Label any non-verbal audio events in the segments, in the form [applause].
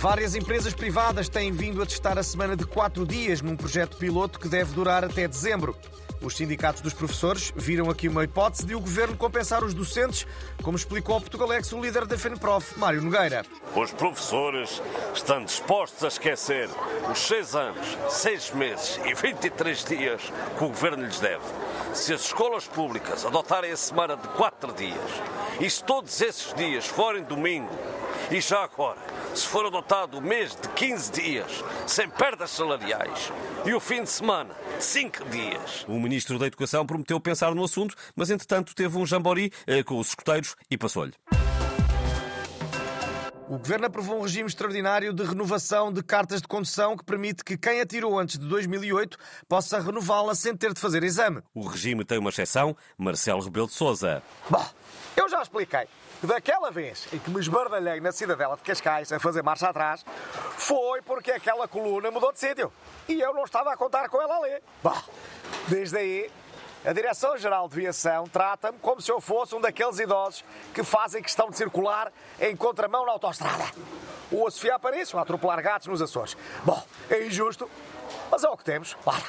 Várias empresas privadas têm vindo a testar a semana de quatro dias num projeto piloto que deve durar até dezembro. Os sindicatos dos professores viram aqui uma hipótese de o governo compensar os docentes, como explicou ao Portugalex o líder da FENPROF, Mário Nogueira. Os professores estão dispostos a esquecer os seis anos, seis meses e 23 dias que o governo lhes deve. Se as escolas públicas adotarem a semana de quatro dias e se todos esses dias forem domingo, e já agora, se for adotado o mês de 15 dias, sem perdas salariais, e o fim de semana de 5 dias. O ministro da Educação prometeu pensar no assunto, mas entretanto teve um jambori eh, com os escuteiros e passou-lhe. O Governo aprovou um regime extraordinário de renovação de cartas de condução que permite que quem atirou antes de 2008 possa renová-la sem ter de fazer exame. O regime tem uma exceção, Marcelo Rebelo de Sousa. Bom, eu já expliquei que daquela vez em que me esbardalhei na cidadela de Cascais a fazer marcha atrás foi porque aquela coluna mudou de sítio e eu não estava a contar com ela ali. Bom, desde aí a Direção-Geral de Viação trata-me como se eu fosse um daqueles idosos que fazem questão de circular em contramão na autostrada. Ou a Sofia Paris, ou a atropelar gatos nos Açores. Bom, é injusto, mas é o que temos. Bora.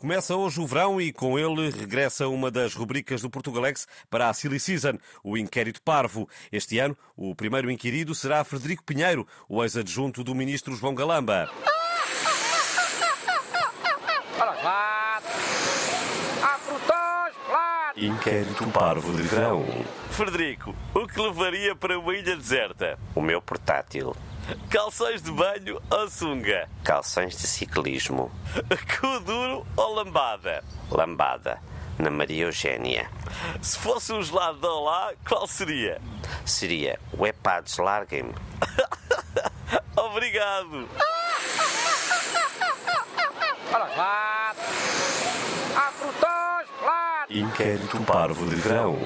Começa hoje o verão e com ele regressa uma das rubricas do Portugalex para a Silly Season, o Inquérito Parvo. Este ano, o primeiro inquirido será Frederico Pinheiro, o ex-adjunto do ministro João Galamba. Ora, lá. Há frutões, lá. Inquérito Parvo de verão. Frederico, o que levaria para uma ilha deserta? O meu portátil. Calções de banho ou sunga? Calções de ciclismo. Cu duro ou lambada? Lambada. Na Maria Eugénia. Se fosse um gelado de Olá, qual seria? Seria o Epados Larguem-me. [laughs] Obrigado. Ora, lá. Inquérito Parvo de verão.